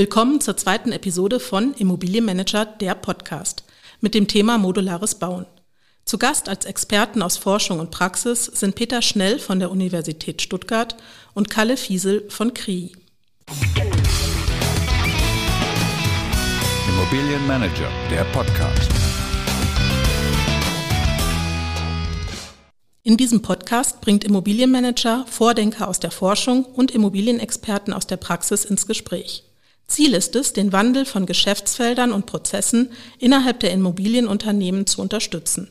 Willkommen zur zweiten Episode von Immobilienmanager, der Podcast, mit dem Thema modulares Bauen. Zu Gast als Experten aus Forschung und Praxis sind Peter Schnell von der Universität Stuttgart und Kalle Fiesel von CRI. Immobilienmanager, der Podcast. In diesem Podcast bringt Immobilienmanager Vordenker aus der Forschung und Immobilienexperten aus der Praxis ins Gespräch. Ziel ist es, den Wandel von Geschäftsfeldern und Prozessen innerhalb der Immobilienunternehmen zu unterstützen.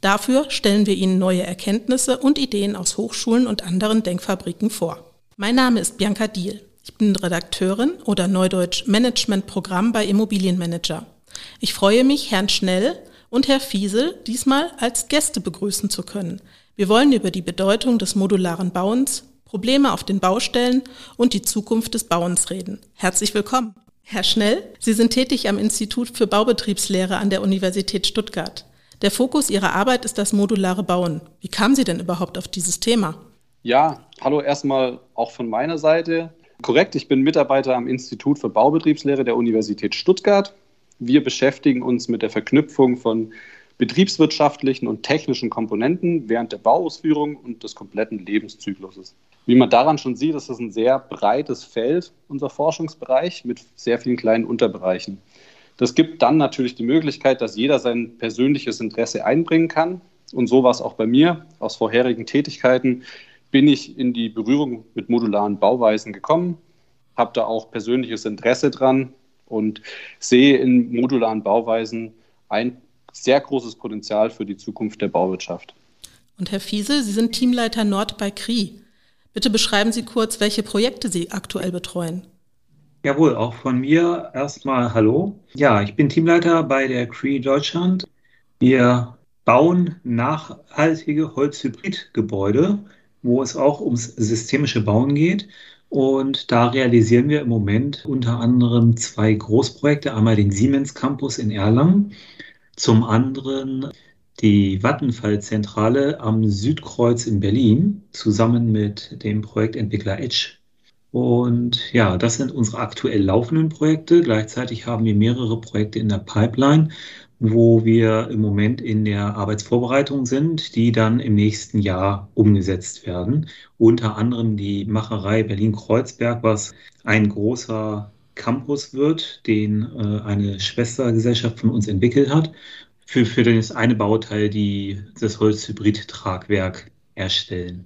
Dafür stellen wir Ihnen neue Erkenntnisse und Ideen aus Hochschulen und anderen Denkfabriken vor. Mein Name ist Bianca Diel. Ich bin Redakteurin oder Neudeutsch Managementprogramm bei Immobilienmanager. Ich freue mich, Herrn Schnell und Herr Fiesel diesmal als Gäste begrüßen zu können. Wir wollen über die Bedeutung des modularen Bauens, Probleme auf den Baustellen und die Zukunft des Bauens reden. Herzlich willkommen. Herr Schnell, Sie sind tätig am Institut für Baubetriebslehre an der Universität Stuttgart. Der Fokus Ihrer Arbeit ist das modulare Bauen. Wie kamen Sie denn überhaupt auf dieses Thema? Ja, hallo erstmal auch von meiner Seite. Korrekt, ich bin Mitarbeiter am Institut für Baubetriebslehre der Universität Stuttgart. Wir beschäftigen uns mit der Verknüpfung von betriebswirtschaftlichen und technischen Komponenten während der Bauausführung und des kompletten Lebenszykluses. Wie man daran schon sieht, ist es ein sehr breites Feld, unser Forschungsbereich, mit sehr vielen kleinen Unterbereichen. Das gibt dann natürlich die Möglichkeit, dass jeder sein persönliches Interesse einbringen kann. Und so war es auch bei mir. Aus vorherigen Tätigkeiten bin ich in die Berührung mit modularen Bauweisen gekommen, habe da auch persönliches Interesse dran und sehe in modularen Bauweisen ein sehr großes Potenzial für die Zukunft der Bauwirtschaft. Und Herr Fiesel, Sie sind Teamleiter Nord bei CRI. Bitte beschreiben Sie kurz, welche Projekte Sie aktuell betreuen. Jawohl, auch von mir erstmal Hallo. Ja, ich bin Teamleiter bei der Cree Deutschland. Wir bauen nachhaltige Holzhybridgebäude, wo es auch ums systemische Bauen geht. Und da realisieren wir im Moment unter anderem zwei Großprojekte. Einmal den Siemens Campus in Erlangen, zum anderen die Vattenfall-Zentrale am Südkreuz in Berlin zusammen mit dem Projektentwickler Edge. Und ja, das sind unsere aktuell laufenden Projekte. Gleichzeitig haben wir mehrere Projekte in der Pipeline, wo wir im Moment in der Arbeitsvorbereitung sind, die dann im nächsten Jahr umgesetzt werden. Unter anderem die Macherei Berlin-Kreuzberg, was ein großer Campus wird, den äh, eine Schwestergesellschaft von uns entwickelt hat für, für das eine Bauteil die, das Holzhybrid-Tragwerk erstellen.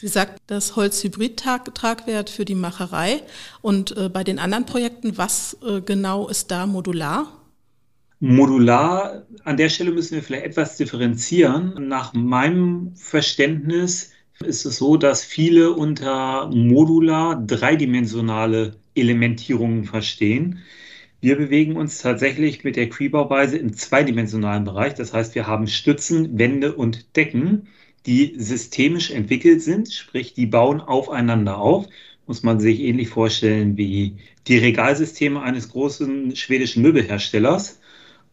Sie sagt das Holzhybrid-Tragwerk für die Macherei. Und äh, bei den anderen Projekten, was äh, genau ist da modular? Modular, an der Stelle müssen wir vielleicht etwas differenzieren. Nach meinem Verständnis ist es so, dass viele unter modular dreidimensionale Elementierungen verstehen. Wir bewegen uns tatsächlich mit der Cree-Bauweise im zweidimensionalen Bereich. Das heißt, wir haben Stützen, Wände und Decken, die systemisch entwickelt sind, sprich, die bauen aufeinander auf. Muss man sich ähnlich vorstellen wie die Regalsysteme eines großen schwedischen Möbelherstellers.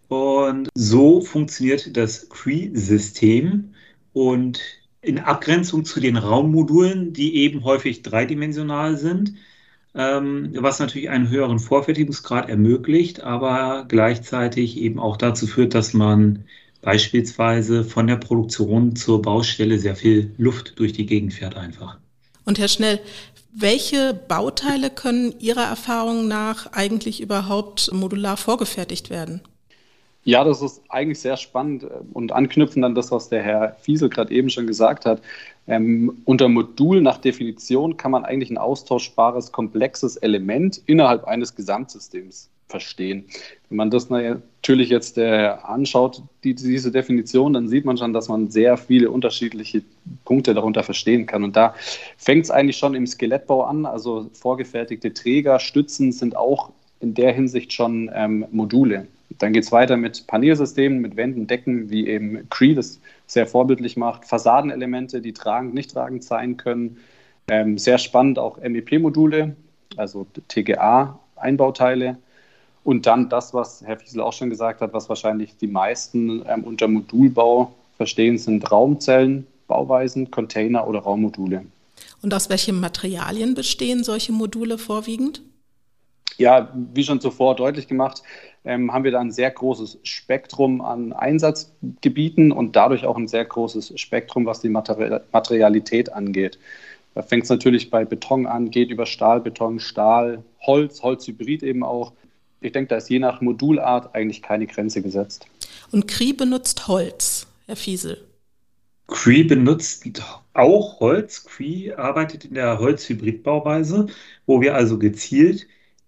Und so funktioniert das Cree-System. Und in Abgrenzung zu den Raummodulen, die eben häufig dreidimensional sind, ähm, was natürlich einen höheren Vorfertigungsgrad ermöglicht, aber gleichzeitig eben auch dazu führt, dass man beispielsweise von der Produktion zur Baustelle sehr viel Luft durch die Gegend fährt einfach. Und Herr Schnell, welche Bauteile können Ihrer Erfahrung nach eigentlich überhaupt modular vorgefertigt werden? Ja, das ist eigentlich sehr spannend äh, und anknüpfend an das, was der Herr Fiesel gerade eben schon gesagt hat. Ähm, unter Modul nach Definition kann man eigentlich ein austauschbares, komplexes Element innerhalb eines Gesamtsystems verstehen. Wenn man das natürlich jetzt äh, anschaut, die, diese Definition, dann sieht man schon, dass man sehr viele unterschiedliche Punkte darunter verstehen kann. Und da fängt es eigentlich schon im Skelettbau an. Also vorgefertigte Träger, Stützen sind auch in der Hinsicht schon ähm, Module. Dann geht es weiter mit Panelsystemen, mit Wänden, Decken, wie eben Cree das sehr vorbildlich macht, Fassadenelemente, die tragend, nicht tragend sein können. Ähm, sehr spannend auch MEP-Module, also TGA-Einbauteile. Und dann das, was Herr Fiesel auch schon gesagt hat, was wahrscheinlich die meisten ähm, unter Modulbau verstehen, sind Raumzellen, Bauweisen, Container oder Raummodule. Und aus welchen Materialien bestehen solche Module vorwiegend? Ja, wie schon zuvor deutlich gemacht, ähm, haben wir da ein sehr großes Spektrum an Einsatzgebieten und dadurch auch ein sehr großes Spektrum, was die Materialität angeht. Da fängt es natürlich bei Beton an, geht über Stahl, Beton, Stahl, Holz, Holzhybrid eben auch. Ich denke, da ist je nach Modulart eigentlich keine Grenze gesetzt. Und Cree benutzt Holz, Herr Fiesel. Cree benutzt auch Holz. Cree arbeitet in der Holzhybridbauweise, wo wir also gezielt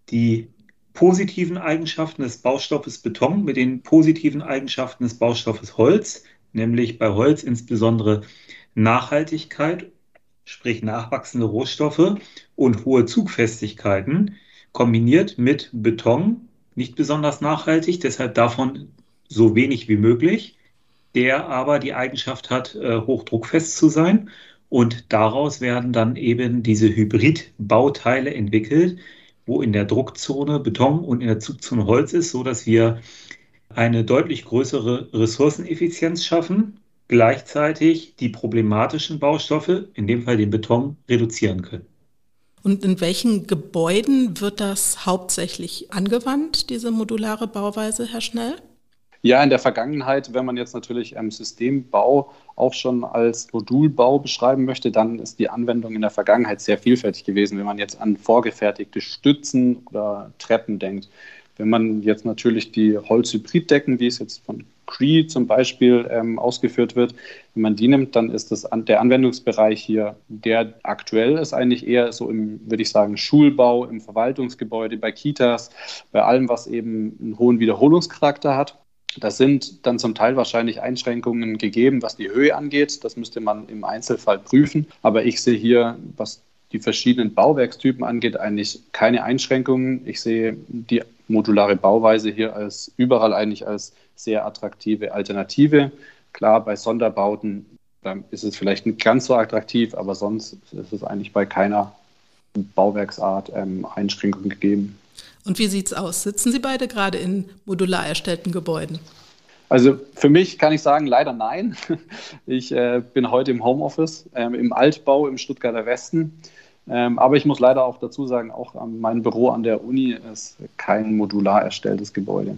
die positiven Eigenschaften des Baustoffes Beton mit den positiven Eigenschaften des Baustoffes Holz, nämlich bei Holz insbesondere Nachhaltigkeit, sprich nachwachsende Rohstoffe und hohe Zugfestigkeiten, kombiniert mit Beton, nicht besonders nachhaltig, deshalb davon so wenig wie möglich, der aber die Eigenschaft hat, äh, hochdruckfest zu sein. Und daraus werden dann eben diese Hybridbauteile entwickelt, wo in der Druckzone Beton und in der Zugzone Holz ist, so dass wir eine deutlich größere Ressourceneffizienz schaffen, gleichzeitig die problematischen Baustoffe, in dem Fall den Beton, reduzieren können. Und in welchen Gebäuden wird das hauptsächlich angewandt, diese modulare Bauweise, Herr Schnell? Ja, in der Vergangenheit, wenn man jetzt natürlich ähm, Systembau auch schon als Modulbau beschreiben möchte, dann ist die Anwendung in der Vergangenheit sehr vielfältig gewesen, wenn man jetzt an vorgefertigte Stützen oder Treppen denkt. Wenn man jetzt natürlich die Holzhybriddecken, wie es jetzt von Cree zum Beispiel ähm, ausgeführt wird, wenn man die nimmt, dann ist das an, der Anwendungsbereich hier, der aktuell ist eigentlich eher so im, würde ich sagen, Schulbau, im Verwaltungsgebäude, bei Kitas, bei allem, was eben einen hohen Wiederholungscharakter hat. Da sind dann zum Teil wahrscheinlich Einschränkungen gegeben, was die Höhe angeht. Das müsste man im Einzelfall prüfen. Aber ich sehe hier, was die verschiedenen Bauwerkstypen angeht, eigentlich keine Einschränkungen. Ich sehe die modulare Bauweise hier als überall eigentlich als sehr attraktive Alternative. Klar, bei Sonderbauten ist es vielleicht nicht ganz so attraktiv, aber sonst ist es eigentlich bei keiner Bauwerksart ähm, Einschränkungen gegeben. Und wie sieht es aus? Sitzen Sie beide gerade in modular erstellten Gebäuden? Also für mich kann ich sagen, leider nein. Ich äh, bin heute im Homeoffice, äh, im Altbau im Stuttgarter Westen. Ähm, aber ich muss leider auch dazu sagen, auch mein Büro an der Uni ist kein modular erstelltes Gebäude.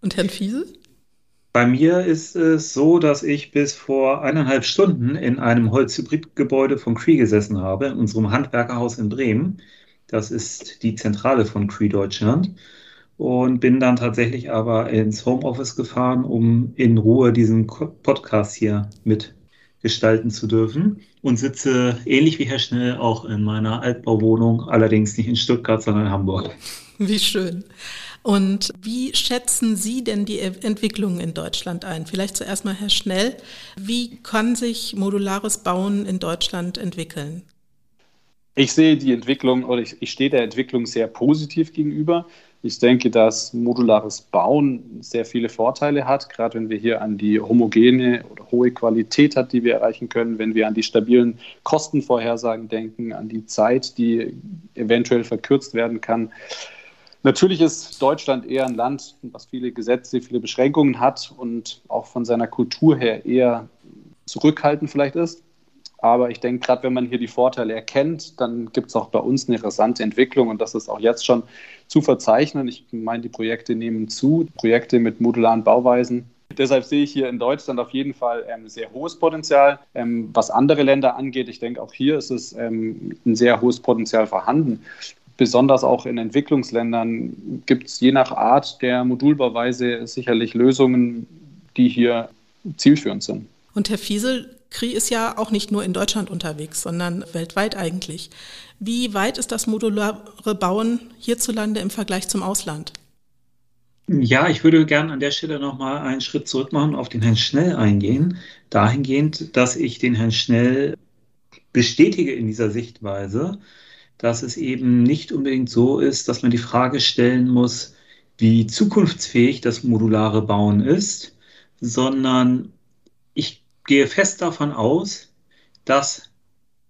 Und Herrn Fiesel? Bei mir ist es so, dass ich bis vor eineinhalb Stunden in einem Holzhybridgebäude von Cree gesessen habe, in unserem Handwerkerhaus in Bremen. Das ist die Zentrale von Cree Deutschland. Und bin dann tatsächlich aber ins Homeoffice gefahren, um in Ruhe diesen Podcast hier mitgestalten zu dürfen. Und sitze ähnlich wie Herr Schnell auch in meiner Altbauwohnung, allerdings nicht in Stuttgart, sondern in Hamburg. Wie schön. Und wie schätzen Sie denn die Entwicklung in Deutschland ein? Vielleicht zuerst mal, Herr Schnell. Wie kann sich modulares Bauen in Deutschland entwickeln? Ich sehe die Entwicklung oder ich, ich stehe der Entwicklung sehr positiv gegenüber. Ich denke, dass modulares Bauen sehr viele Vorteile hat, gerade wenn wir hier an die homogene oder hohe Qualität hat, die wir erreichen können, wenn wir an die stabilen Kostenvorhersagen denken, an die Zeit, die eventuell verkürzt werden kann. Natürlich ist Deutschland eher ein Land, was viele Gesetze, viele Beschränkungen hat und auch von seiner Kultur her eher zurückhaltend vielleicht ist. Aber ich denke, gerade wenn man hier die Vorteile erkennt, dann gibt es auch bei uns eine rasante Entwicklung und das ist auch jetzt schon zu verzeichnen. Ich meine, die Projekte nehmen zu, Projekte mit modularen Bauweisen. Deshalb sehe ich hier in Deutschland auf jeden Fall ähm, sehr hohes Potenzial. Ähm, was andere Länder angeht, ich denke, auch hier ist es ähm, ein sehr hohes Potenzial vorhanden. Besonders auch in Entwicklungsländern gibt es je nach Art der Modulbauweise sicherlich Lösungen, die hier zielführend sind. Und Herr Fiesel, CRI ist ja auch nicht nur in Deutschland unterwegs, sondern weltweit eigentlich. Wie weit ist das modulare Bauen hierzulande im Vergleich zum Ausland? Ja, ich würde gerne an der Stelle nochmal einen Schritt zurück machen, auf den Herrn Schnell eingehen. Dahingehend, dass ich den Herrn Schnell bestätige in dieser Sichtweise, dass es eben nicht unbedingt so ist, dass man die Frage stellen muss, wie zukunftsfähig das modulare Bauen ist, sondern ich gehe fest davon aus, dass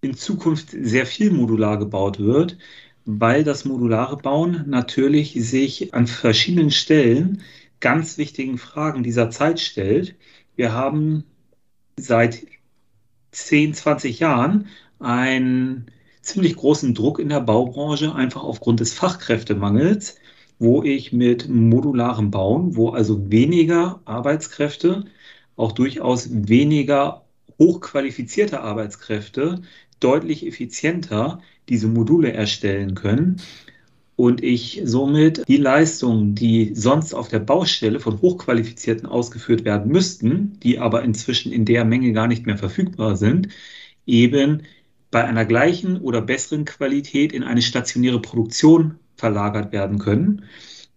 in Zukunft sehr viel modular gebaut wird, weil das modulare Bauen natürlich sich an verschiedenen Stellen ganz wichtigen Fragen dieser Zeit stellt. Wir haben seit 10, 20 Jahren ein ziemlich großen Druck in der Baubranche, einfach aufgrund des Fachkräftemangels, wo ich mit modularem Bauen, wo also weniger Arbeitskräfte, auch durchaus weniger hochqualifizierte Arbeitskräfte deutlich effizienter diese Module erstellen können und ich somit die Leistungen, die sonst auf der Baustelle von Hochqualifizierten ausgeführt werden müssten, die aber inzwischen in der Menge gar nicht mehr verfügbar sind, eben bei einer gleichen oder besseren Qualität in eine stationäre Produktion verlagert werden können.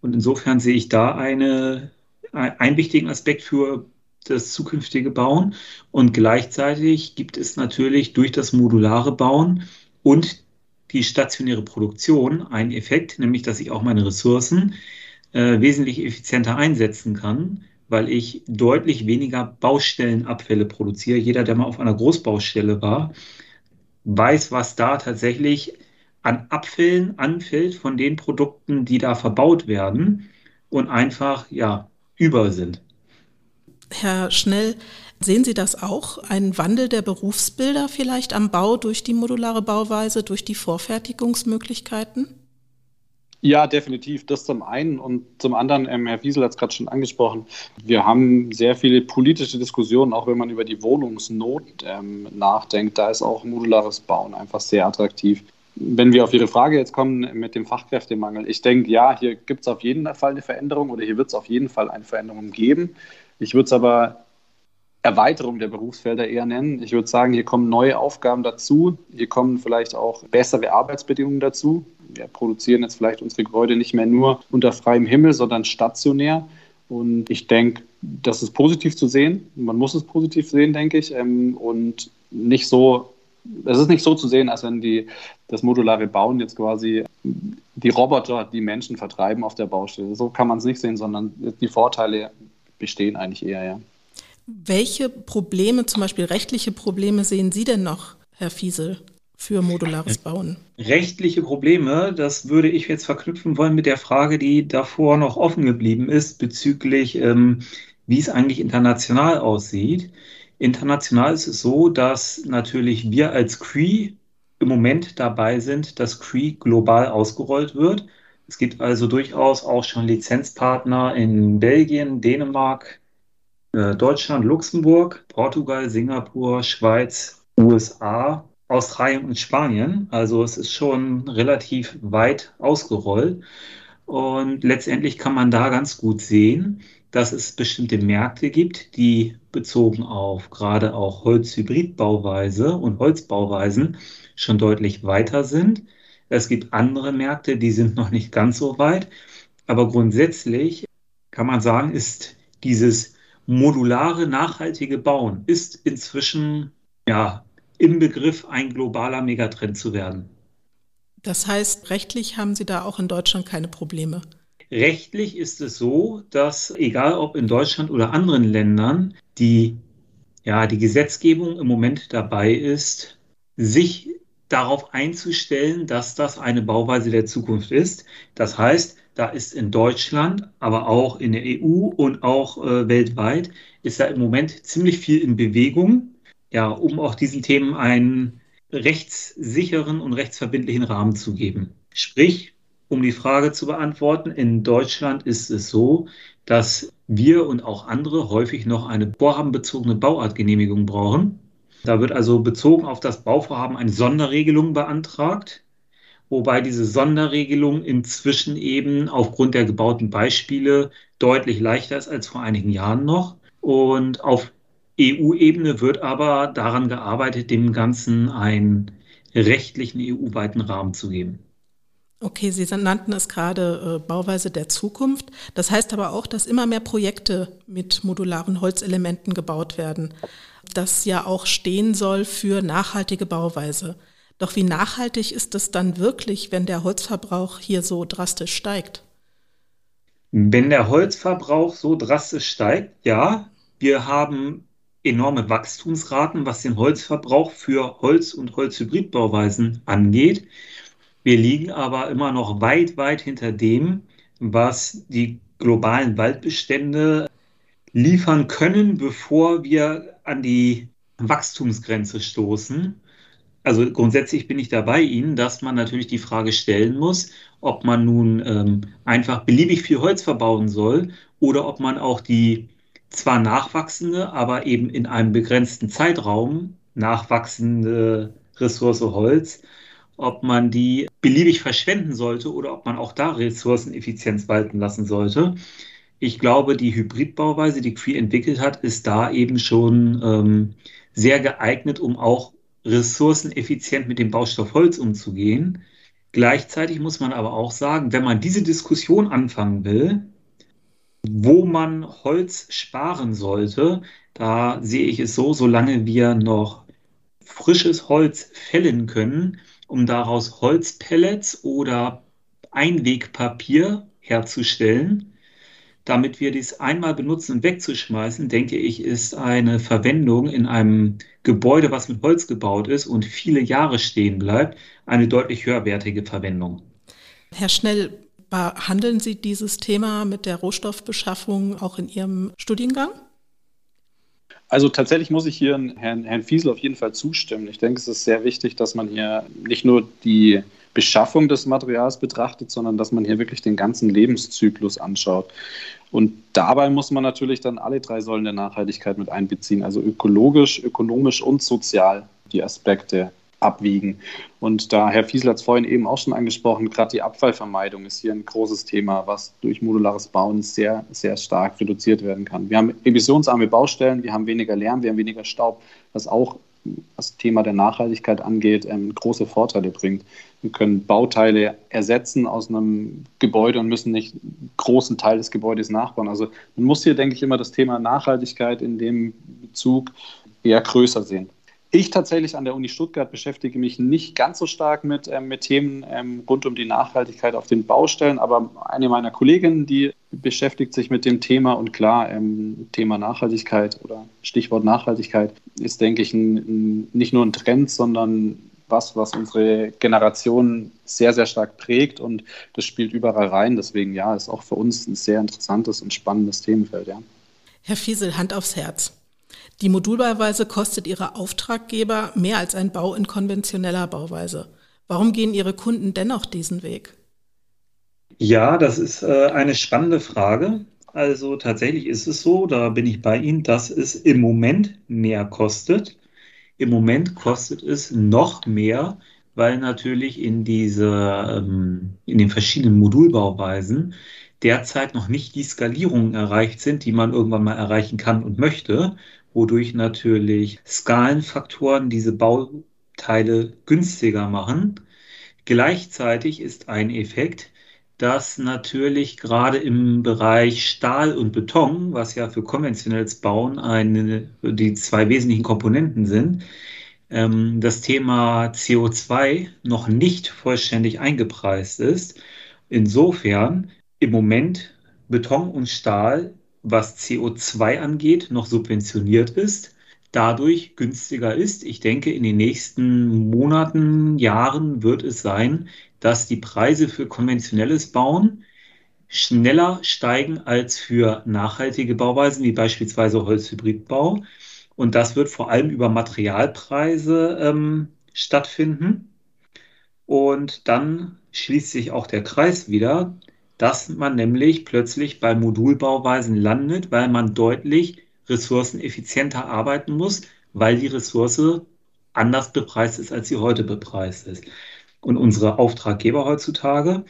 Und insofern sehe ich da eine, einen wichtigen Aspekt für das zukünftige Bauen. Und gleichzeitig gibt es natürlich durch das modulare Bauen und die stationäre Produktion einen Effekt, nämlich dass ich auch meine Ressourcen äh, wesentlich effizienter einsetzen kann, weil ich deutlich weniger Baustellenabfälle produziere. Jeder, der mal auf einer Großbaustelle war, weiß, was da tatsächlich an Abfällen anfällt von den Produkten, die da verbaut werden und einfach ja über sind. Herr Schnell, Sehen Sie das auch, ein Wandel der Berufsbilder vielleicht am Bau durch die modulare Bauweise, durch die Vorfertigungsmöglichkeiten? Ja, definitiv. Das zum einen. Und zum anderen, ähm, Herr Wiesel hat es gerade schon angesprochen, wir haben sehr viele politische Diskussionen, auch wenn man über die Wohnungsnot ähm, nachdenkt. Da ist auch modulares Bauen einfach sehr attraktiv. Wenn wir auf Ihre Frage jetzt kommen mit dem Fachkräftemangel, ich denke, ja, hier gibt es auf jeden Fall eine Veränderung oder hier wird es auf jeden Fall eine Veränderung geben. Ich würde es aber Erweiterung der Berufsfelder eher nennen. Ich würde sagen, hier kommen neue Aufgaben dazu. Hier kommen vielleicht auch bessere Arbeitsbedingungen dazu. Wir produzieren jetzt vielleicht unsere Gebäude nicht mehr nur unter freiem Himmel, sondern stationär. Und ich denke, das ist positiv zu sehen. Man muss es positiv sehen, denke ich. Ähm, und nicht so, es ist nicht so zu sehen, als wenn die, das modulare Bauen jetzt quasi die Roboter die Menschen vertreiben auf der Baustelle. So kann man es nicht sehen, sondern die Vorteile bestehen eigentlich eher, ja. Welche Probleme, zum Beispiel rechtliche Probleme, sehen Sie denn noch, Herr Fiesel, für modulares Bauen? Rechtliche Probleme, das würde ich jetzt verknüpfen wollen mit der Frage, die davor noch offen geblieben ist, bezüglich, ähm, wie es eigentlich international aussieht. International ist es so, dass natürlich wir als CREE im Moment dabei sind, dass CREE global ausgerollt wird. Es gibt also durchaus auch schon Lizenzpartner in Belgien, Dänemark, äh, Deutschland, Luxemburg, Portugal, Singapur, Schweiz, USA, Australien und Spanien. Also es ist schon relativ weit ausgerollt. Und letztendlich kann man da ganz gut sehen, dass es bestimmte Märkte gibt, die bezogen auf gerade auch Holzhybridbauweise und Holzbauweisen schon deutlich weiter sind. Es gibt andere Märkte, die sind noch nicht ganz so weit. Aber grundsätzlich kann man sagen, ist dieses modulare, nachhaltige Bauen ist inzwischen ja im Begriff, ein globaler Megatrend zu werden. Das heißt, rechtlich haben Sie da auch in Deutschland keine Probleme? Rechtlich ist es so, dass egal ob in Deutschland oder anderen Ländern, die, ja, die Gesetzgebung im Moment dabei ist, sich darauf einzustellen, dass das eine Bauweise der Zukunft ist. Das heißt, da ist in Deutschland, aber auch in der EU und auch äh, weltweit, ist da im Moment ziemlich viel in Bewegung, ja, um auch diesen Themen einen rechtssicheren und rechtsverbindlichen Rahmen zu geben. Sprich, um die Frage zu beantworten, in Deutschland ist es so, dass wir und auch andere häufig noch eine vorhabenbezogene Bauartgenehmigung brauchen. Da wird also bezogen auf das Bauvorhaben eine Sonderregelung beantragt wobei diese Sonderregelung inzwischen eben aufgrund der gebauten Beispiele deutlich leichter ist als vor einigen Jahren noch. Und auf EU-Ebene wird aber daran gearbeitet, dem Ganzen einen rechtlichen EU-weiten Rahmen zu geben. Okay, Sie nannten es gerade äh, Bauweise der Zukunft. Das heißt aber auch, dass immer mehr Projekte mit modularen Holzelementen gebaut werden, das ja auch stehen soll für nachhaltige Bauweise. Doch wie nachhaltig ist es dann wirklich, wenn der Holzverbrauch hier so drastisch steigt? Wenn der Holzverbrauch so drastisch steigt, ja, wir haben enorme Wachstumsraten, was den Holzverbrauch für Holz- und Holzhybridbauweisen angeht. Wir liegen aber immer noch weit, weit hinter dem, was die globalen Waldbestände liefern können, bevor wir an die Wachstumsgrenze stoßen. Also grundsätzlich bin ich da bei Ihnen, dass man natürlich die Frage stellen muss, ob man nun ähm, einfach beliebig viel Holz verbauen soll oder ob man auch die zwar nachwachsende, aber eben in einem begrenzten Zeitraum nachwachsende Ressource Holz, ob man die beliebig verschwenden sollte oder ob man auch da Ressourceneffizienz walten lassen sollte. Ich glaube, die Hybridbauweise, die Cree entwickelt hat, ist da eben schon ähm, sehr geeignet, um auch ressourceneffizient mit dem Baustoff Holz umzugehen. Gleichzeitig muss man aber auch sagen, wenn man diese Diskussion anfangen will, wo man Holz sparen sollte, da sehe ich es so, solange wir noch frisches Holz fällen können, um daraus Holzpellets oder Einwegpapier herzustellen, damit wir dies einmal benutzen und wegzuschmeißen, denke ich, ist eine Verwendung in einem Gebäude, was mit Holz gebaut ist und viele Jahre stehen bleibt, eine deutlich höherwertige Verwendung. Herr Schnell, behandeln Sie dieses Thema mit der Rohstoffbeschaffung auch in Ihrem Studiengang? Also tatsächlich muss ich hier Herrn, Herrn Fiesel auf jeden Fall zustimmen. Ich denke, es ist sehr wichtig, dass man hier nicht nur die Beschaffung des Materials betrachtet, sondern dass man hier wirklich den ganzen Lebenszyklus anschaut. Und dabei muss man natürlich dann alle drei Säulen der Nachhaltigkeit mit einbeziehen, also ökologisch, ökonomisch und sozial die Aspekte abwiegen. Und da Herr Fiesel hat es vorhin eben auch schon angesprochen, gerade die Abfallvermeidung ist hier ein großes Thema, was durch modulares Bauen sehr, sehr stark reduziert werden kann. Wir haben emissionsarme Baustellen, wir haben weniger Lärm, wir haben weniger Staub, was auch das Thema der Nachhaltigkeit angeht, ähm, große Vorteile bringt. Wir können Bauteile ersetzen aus einem Gebäude und müssen nicht einen großen Teil des Gebäudes nachbauen. Also man muss hier, denke ich, immer das Thema Nachhaltigkeit in dem Bezug eher größer sehen. Ich tatsächlich an der Uni Stuttgart beschäftige mich nicht ganz so stark mit, ähm, mit Themen ähm, rund um die Nachhaltigkeit auf den Baustellen, aber eine meiner Kolleginnen, die beschäftigt sich mit dem Thema und klar, ähm, Thema Nachhaltigkeit oder Stichwort Nachhaltigkeit ist, denke ich, ein, ein, nicht nur ein Trend, sondern was, was unsere Generation sehr, sehr stark prägt und das spielt überall rein. Deswegen ja, ist auch für uns ein sehr interessantes und spannendes Themenfeld. Ja. Herr Fiesel, Hand aufs Herz. Die Modulbauweise kostet Ihre Auftraggeber mehr als ein Bau in konventioneller Bauweise. Warum gehen Ihre Kunden dennoch diesen Weg? Ja, das ist äh, eine spannende Frage. Also tatsächlich ist es so, da bin ich bei Ihnen, dass es im Moment mehr kostet. Im Moment kostet es noch mehr, weil natürlich in diese, ähm, in den verschiedenen Modulbauweisen derzeit noch nicht die Skalierungen erreicht sind, die man irgendwann mal erreichen kann und möchte wodurch natürlich Skalenfaktoren diese Bauteile günstiger machen. Gleichzeitig ist ein Effekt, dass natürlich gerade im Bereich Stahl und Beton, was ja für konventionelles Bauen eine, die zwei wesentlichen Komponenten sind, ähm, das Thema CO2 noch nicht vollständig eingepreist ist. Insofern im Moment Beton und Stahl was CO2 angeht, noch subventioniert ist, dadurch günstiger ist. Ich denke, in den nächsten Monaten, Jahren wird es sein, dass die Preise für konventionelles Bauen schneller steigen als für nachhaltige Bauweisen, wie beispielsweise Holzhybridbau. Und das wird vor allem über Materialpreise ähm, stattfinden. Und dann schließt sich auch der Kreis wieder dass man nämlich plötzlich bei Modulbauweisen landet, weil man deutlich ressourceneffizienter arbeiten muss, weil die Ressource anders bepreist ist, als sie heute bepreist ist. Und unsere Auftraggeber heutzutage,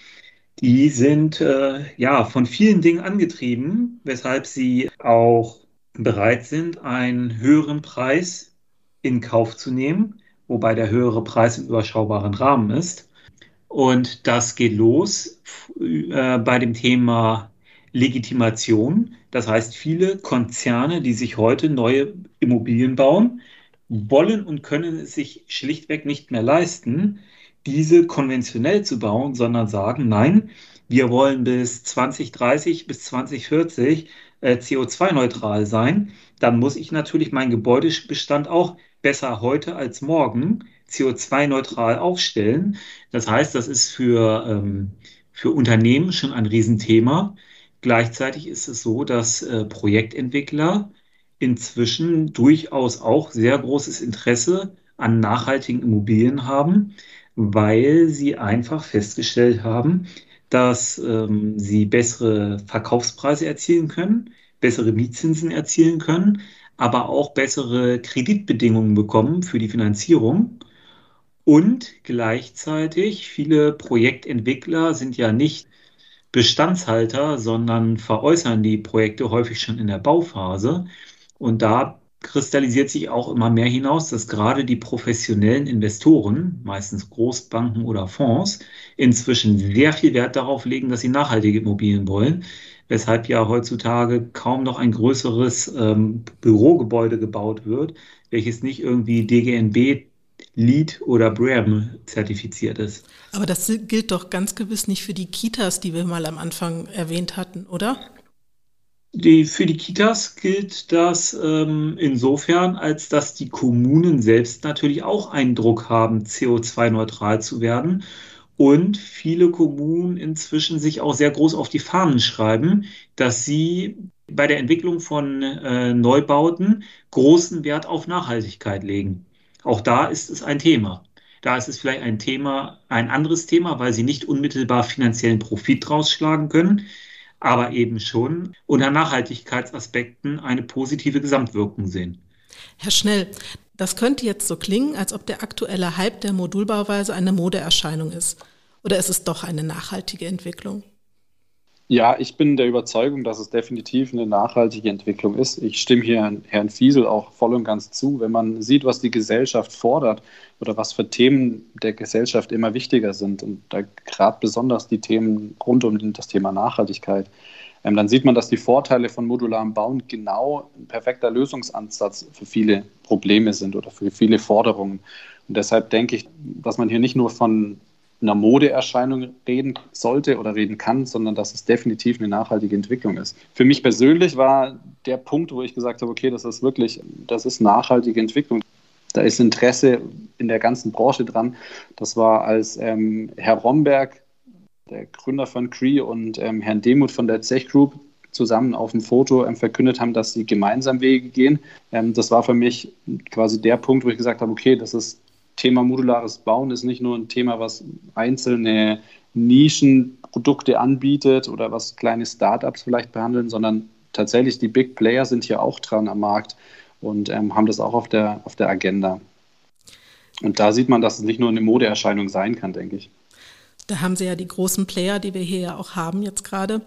die sind äh, ja von vielen Dingen angetrieben, weshalb sie auch bereit sind, einen höheren Preis in Kauf zu nehmen, wobei der höhere Preis im überschaubaren Rahmen ist. Und das geht los äh, bei dem Thema Legitimation. Das heißt, viele Konzerne, die sich heute neue Immobilien bauen, wollen und können es sich schlichtweg nicht mehr leisten, diese konventionell zu bauen, sondern sagen, nein, wir wollen bis 2030, bis 2040 äh, CO2-neutral sein. Dann muss ich natürlich meinen Gebäudebestand auch besser heute als morgen CO2-neutral aufstellen. Das heißt, das ist für, ähm, für Unternehmen schon ein Riesenthema. Gleichzeitig ist es so, dass äh, Projektentwickler inzwischen durchaus auch sehr großes Interesse an nachhaltigen Immobilien haben, weil sie einfach festgestellt haben, dass ähm, sie bessere Verkaufspreise erzielen können, bessere Mietzinsen erzielen können, aber auch bessere Kreditbedingungen bekommen für die Finanzierung. Und gleichzeitig, viele Projektentwickler sind ja nicht Bestandshalter, sondern veräußern die Projekte häufig schon in der Bauphase. Und da kristallisiert sich auch immer mehr hinaus, dass gerade die professionellen Investoren, meistens Großbanken oder Fonds, inzwischen sehr viel Wert darauf legen, dass sie nachhaltige Immobilien wollen, weshalb ja heutzutage kaum noch ein größeres ähm, Bürogebäude gebaut wird, welches nicht irgendwie DGNB LEED oder BREEAM zertifiziert ist. Aber das gilt doch ganz gewiss nicht für die Kitas, die wir mal am Anfang erwähnt hatten, oder? Die, für die Kitas gilt das ähm, insofern, als dass die Kommunen selbst natürlich auch einen Druck haben, CO2-neutral zu werden. Und viele Kommunen inzwischen sich auch sehr groß auf die Fahnen schreiben, dass sie bei der Entwicklung von äh, Neubauten großen Wert auf Nachhaltigkeit legen. Auch da ist es ein Thema. Da ist es vielleicht ein Thema, ein anderes Thema, weil sie nicht unmittelbar finanziellen Profit rausschlagen können aber eben schon unter Nachhaltigkeitsaspekten eine positive Gesamtwirkung sehen. Herr Schnell, das könnte jetzt so klingen, als ob der aktuelle Hype der Modulbauweise eine Modeerscheinung ist. Oder ist es doch eine nachhaltige Entwicklung? Ja, ich bin der Überzeugung, dass es definitiv eine nachhaltige Entwicklung ist. Ich stimme hier Herrn Fiesel auch voll und ganz zu. Wenn man sieht, was die Gesellschaft fordert oder was für Themen der Gesellschaft immer wichtiger sind und da gerade besonders die Themen rund um das Thema Nachhaltigkeit, ähm, dann sieht man, dass die Vorteile von modularem Bauen genau ein perfekter Lösungsansatz für viele Probleme sind oder für viele Forderungen. Und deshalb denke ich, dass man hier nicht nur von einer Modeerscheinung reden sollte oder reden kann, sondern dass es definitiv eine nachhaltige Entwicklung ist. Für mich persönlich war der Punkt, wo ich gesagt habe, okay, das ist wirklich, das ist nachhaltige Entwicklung. Da ist Interesse in der ganzen Branche dran. Das war, als ähm, Herr Romberg, der Gründer von Cree und ähm, Herrn Demuth von der Zech Group zusammen auf dem Foto ähm, verkündet haben, dass sie gemeinsam Wege gehen. Ähm, das war für mich quasi der Punkt, wo ich gesagt habe, okay, das ist Thema modulares Bauen ist nicht nur ein Thema, was einzelne Nischenprodukte anbietet oder was kleine Startups vielleicht behandeln, sondern tatsächlich die Big Player sind hier auch dran am Markt und ähm, haben das auch auf der, auf der Agenda. Und da sieht man, dass es nicht nur eine Modeerscheinung sein kann, denke ich. Da haben Sie ja die großen Player, die wir hier ja auch haben jetzt gerade,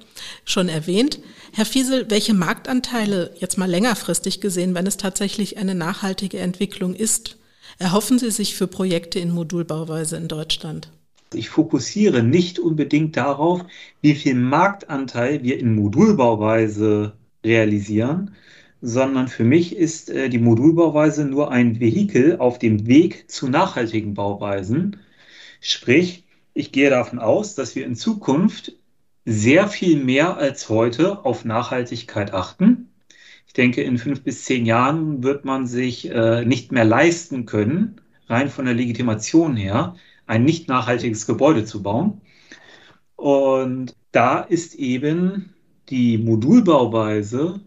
schon erwähnt. Herr Fiesel, welche Marktanteile jetzt mal längerfristig gesehen, wenn es tatsächlich eine nachhaltige Entwicklung ist, erhoffen Sie sich für Projekte in Modulbauweise in Deutschland? Ich fokussiere nicht unbedingt darauf, wie viel Marktanteil wir in Modulbauweise realisieren, sondern für mich ist äh, die Modulbauweise nur ein Vehikel auf dem Weg zu nachhaltigen Bauweisen. Sprich, ich gehe davon aus, dass wir in Zukunft sehr viel mehr als heute auf Nachhaltigkeit achten denke, in fünf bis zehn Jahren wird man sich äh, nicht mehr leisten können, rein von der Legitimation her, ein nicht nachhaltiges Gebäude zu bauen. Und da ist eben die Modulbauweise,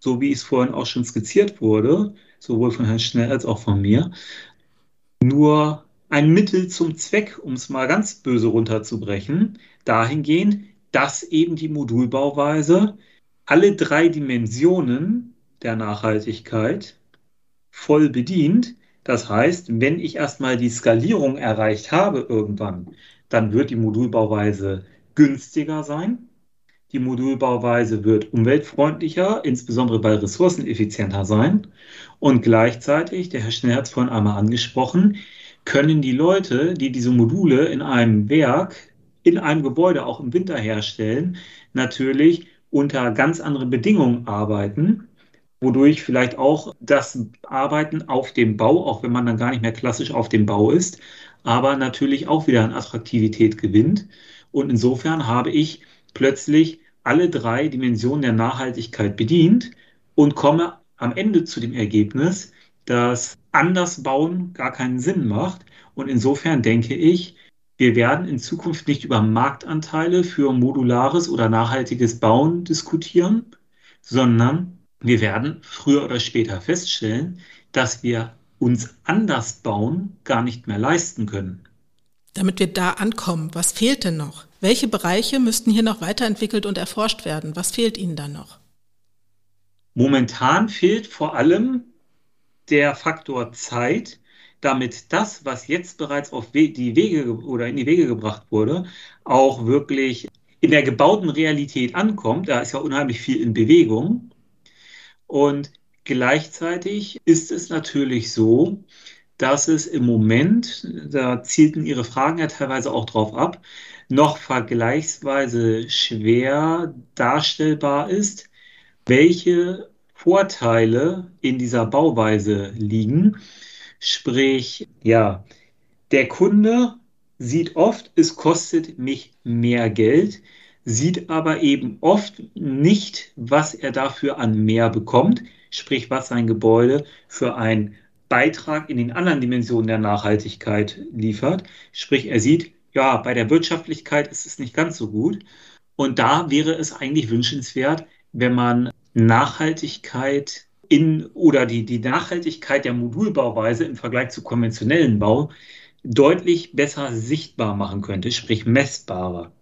so wie es vorhin auch schon skizziert wurde, sowohl von Herrn Schnell als auch von mir, nur ein Mittel zum Zweck, um es mal ganz böse runterzubrechen, dahingehend, dass eben die Modulbauweise alle drei Dimensionen der Nachhaltigkeit voll bedient. Das heißt, wenn ich erstmal die Skalierung erreicht habe irgendwann, dann wird die Modulbauweise günstiger sein. Die Modulbauweise wird umweltfreundlicher, insbesondere bei ressourceneffizienter sein. Und gleichzeitig, der Herr Schnell hat es vorhin einmal angesprochen, können die Leute, die diese Module in einem Werk, in einem Gebäude auch im Winter herstellen, natürlich unter ganz anderen Bedingungen arbeiten wodurch vielleicht auch das Arbeiten auf dem Bau, auch wenn man dann gar nicht mehr klassisch auf dem Bau ist, aber natürlich auch wieder an Attraktivität gewinnt. Und insofern habe ich plötzlich alle drei Dimensionen der Nachhaltigkeit bedient und komme am Ende zu dem Ergebnis, dass anders bauen gar keinen Sinn macht. Und insofern denke ich, wir werden in Zukunft nicht über Marktanteile für modulares oder nachhaltiges Bauen diskutieren, sondern wir werden früher oder später feststellen, dass wir uns anders bauen gar nicht mehr leisten können. Damit wir da ankommen, was fehlt denn noch? Welche Bereiche müssten hier noch weiterentwickelt und erforscht werden? Was fehlt Ihnen da noch? Momentan fehlt vor allem der Faktor Zeit, damit das, was jetzt bereits auf die Wege oder in die Wege gebracht wurde, auch wirklich in der gebauten Realität ankommt. Da ist ja unheimlich viel in Bewegung. Und gleichzeitig ist es natürlich so, dass es im Moment, da zielten Ihre Fragen ja teilweise auch drauf ab, noch vergleichsweise schwer darstellbar ist, welche Vorteile in dieser Bauweise liegen. Sprich, ja, der Kunde sieht oft, es kostet mich mehr Geld, sieht aber eben oft nicht, was er dafür an mehr bekommt, sprich, was sein Gebäude für einen Beitrag in den anderen Dimensionen der Nachhaltigkeit liefert. Sprich, er sieht, ja, bei der Wirtschaftlichkeit ist es nicht ganz so gut. Und da wäre es eigentlich wünschenswert, wenn man Nachhaltigkeit in oder die, die Nachhaltigkeit der Modulbauweise im Vergleich zu konventionellen Bau deutlich besser sichtbar machen könnte, sprich messbarer.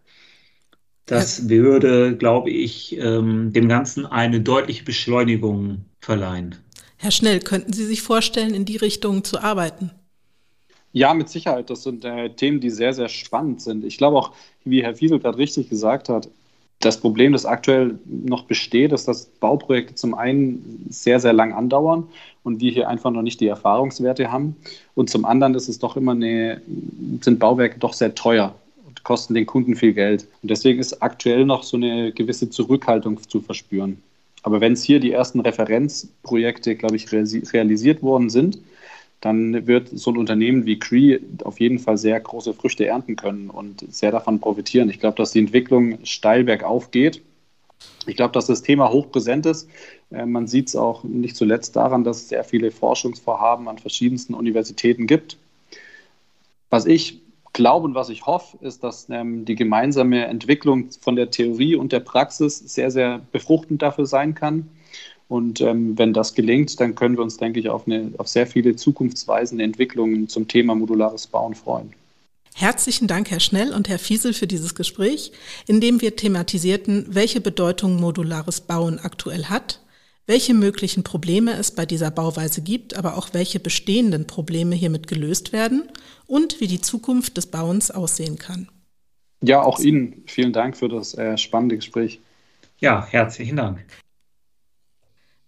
Das würde, glaube ich, ähm, dem Ganzen eine deutliche Beschleunigung verleihen. Herr Schnell, könnten Sie sich vorstellen, in die Richtung zu arbeiten? Ja, mit Sicherheit. Das sind äh, Themen, die sehr, sehr spannend sind. Ich glaube auch, wie Herr Fiesel gerade richtig gesagt hat, das Problem, das aktuell noch besteht, ist, dass Bauprojekte zum einen sehr, sehr lang andauern und wir hier einfach noch nicht die Erfahrungswerte haben. Und zum anderen ist es doch immer eine, sind Bauwerke doch sehr teuer kosten den Kunden viel Geld. Und deswegen ist aktuell noch so eine gewisse Zurückhaltung zu verspüren. Aber wenn es hier die ersten Referenzprojekte, glaube ich, realisiert worden sind, dann wird so ein Unternehmen wie Cree auf jeden Fall sehr große Früchte ernten können und sehr davon profitieren. Ich glaube, dass die Entwicklung steil bergauf geht. Ich glaube, dass das Thema hochpräsent ist. Äh, man sieht es auch nicht zuletzt daran, dass es sehr viele Forschungsvorhaben an verschiedensten Universitäten gibt. Was ich glaube und was ich hoffe, ist, dass ähm, die gemeinsame Entwicklung von der Theorie und der Praxis sehr, sehr befruchtend dafür sein kann und ähm, wenn das gelingt, dann können wir uns, denke ich, auf, eine, auf sehr viele zukunftsweisende Entwicklungen zum Thema modulares Bauen freuen. Herzlichen Dank, Herr Schnell und Herr Fiesel, für dieses Gespräch, in dem wir thematisierten, welche Bedeutung modulares Bauen aktuell hat, welche möglichen Probleme es bei dieser Bauweise gibt, aber auch welche bestehenden Probleme hiermit gelöst werden und wie die Zukunft des Bauens aussehen kann. Ja, auch Ihnen vielen Dank für das äh, spannende Gespräch. Ja, herzlichen Dank.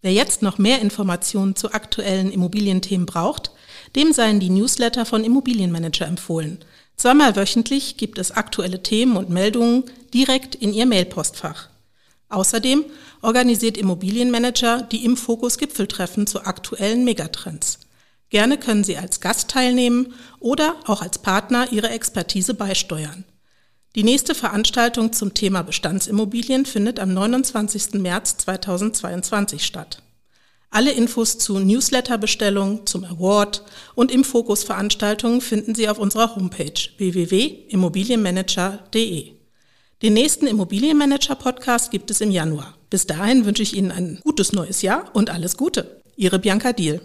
Wer jetzt noch mehr Informationen zu aktuellen Immobilienthemen braucht, dem seien die Newsletter von Immobilienmanager empfohlen. Zweimal wöchentlich gibt es aktuelle Themen und Meldungen direkt in Ihr Mailpostfach. Außerdem organisiert Immobilienmanager die im Fokus Gipfeltreffen zu aktuellen Megatrends. Gerne können Sie als Gast teilnehmen oder auch als Partner Ihre Expertise beisteuern. Die nächste Veranstaltung zum Thema Bestandsimmobilien findet am 29. März 2022 statt. Alle Infos zu Newsletterbestellung, zum Award und im Fokus Veranstaltungen finden Sie auf unserer Homepage www.immobilienmanager.de. Den nächsten Immobilienmanager-Podcast gibt es im Januar. Bis dahin wünsche ich Ihnen ein gutes neues Jahr und alles Gute. Ihre Bianca Diel.